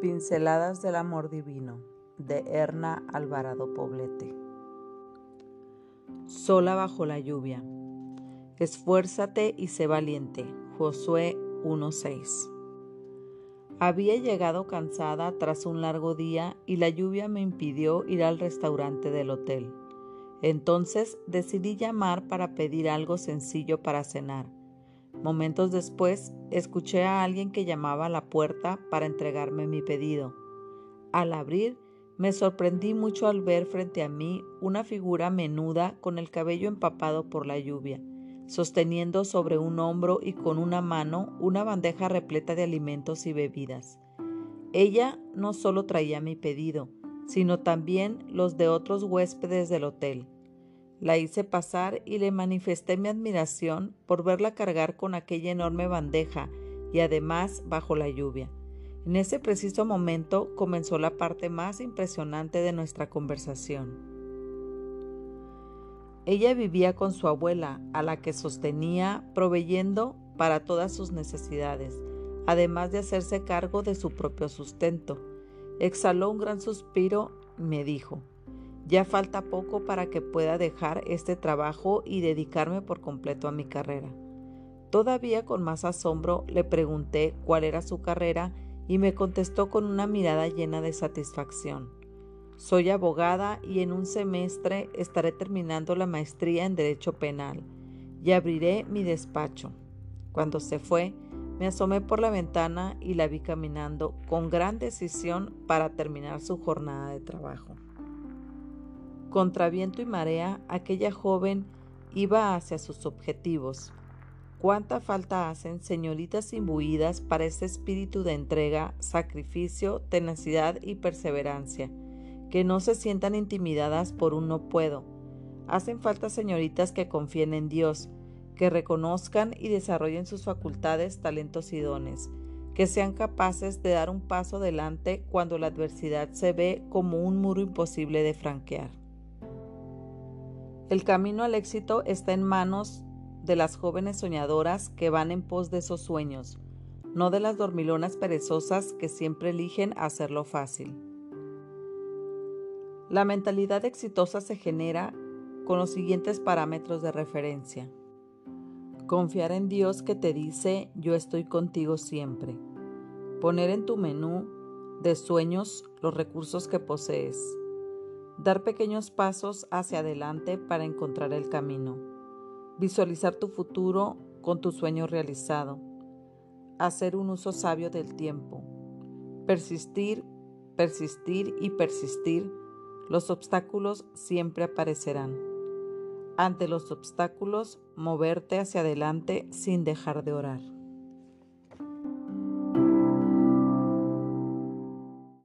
Pinceladas del Amor Divino de Erna Alvarado Poblete. Sola bajo la lluvia. Esfuérzate y sé valiente. Josué 1.6. Había llegado cansada tras un largo día y la lluvia me impidió ir al restaurante del hotel. Entonces decidí llamar para pedir algo sencillo para cenar Momentos después, escuché a alguien que llamaba a la puerta para entregarme mi pedido. Al abrir, me sorprendí mucho al ver frente a mí una figura menuda con el cabello empapado por la lluvia, sosteniendo sobre un hombro y con una mano una bandeja repleta de alimentos y bebidas. Ella no solo traía mi pedido, sino también los de otros huéspedes del hotel. La hice pasar y le manifesté mi admiración por verla cargar con aquella enorme bandeja y además bajo la lluvia. En ese preciso momento comenzó la parte más impresionante de nuestra conversación. Ella vivía con su abuela, a la que sostenía proveyendo para todas sus necesidades, además de hacerse cargo de su propio sustento. Exhaló un gran suspiro y me dijo, ya falta poco para que pueda dejar este trabajo y dedicarme por completo a mi carrera. Todavía con más asombro le pregunté cuál era su carrera y me contestó con una mirada llena de satisfacción. Soy abogada y en un semestre estaré terminando la maestría en Derecho Penal y abriré mi despacho. Cuando se fue, me asomé por la ventana y la vi caminando con gran decisión para terminar su jornada de trabajo. Contra viento y marea, aquella joven iba hacia sus objetivos. ¿Cuánta falta hacen señoritas imbuidas para ese espíritu de entrega, sacrificio, tenacidad y perseverancia? Que no se sientan intimidadas por un no puedo. Hacen falta señoritas que confíen en Dios, que reconozcan y desarrollen sus facultades, talentos y dones, que sean capaces de dar un paso adelante cuando la adversidad se ve como un muro imposible de franquear. El camino al éxito está en manos de las jóvenes soñadoras que van en pos de esos sueños, no de las dormilonas perezosas que siempre eligen hacerlo fácil. La mentalidad exitosa se genera con los siguientes parámetros de referencia. Confiar en Dios que te dice yo estoy contigo siempre. Poner en tu menú de sueños los recursos que posees Dar pequeños pasos hacia adelante para encontrar el camino. Visualizar tu futuro con tu sueño realizado. Hacer un uso sabio del tiempo. Persistir, persistir y persistir. Los obstáculos siempre aparecerán. Ante los obstáculos, moverte hacia adelante sin dejar de orar.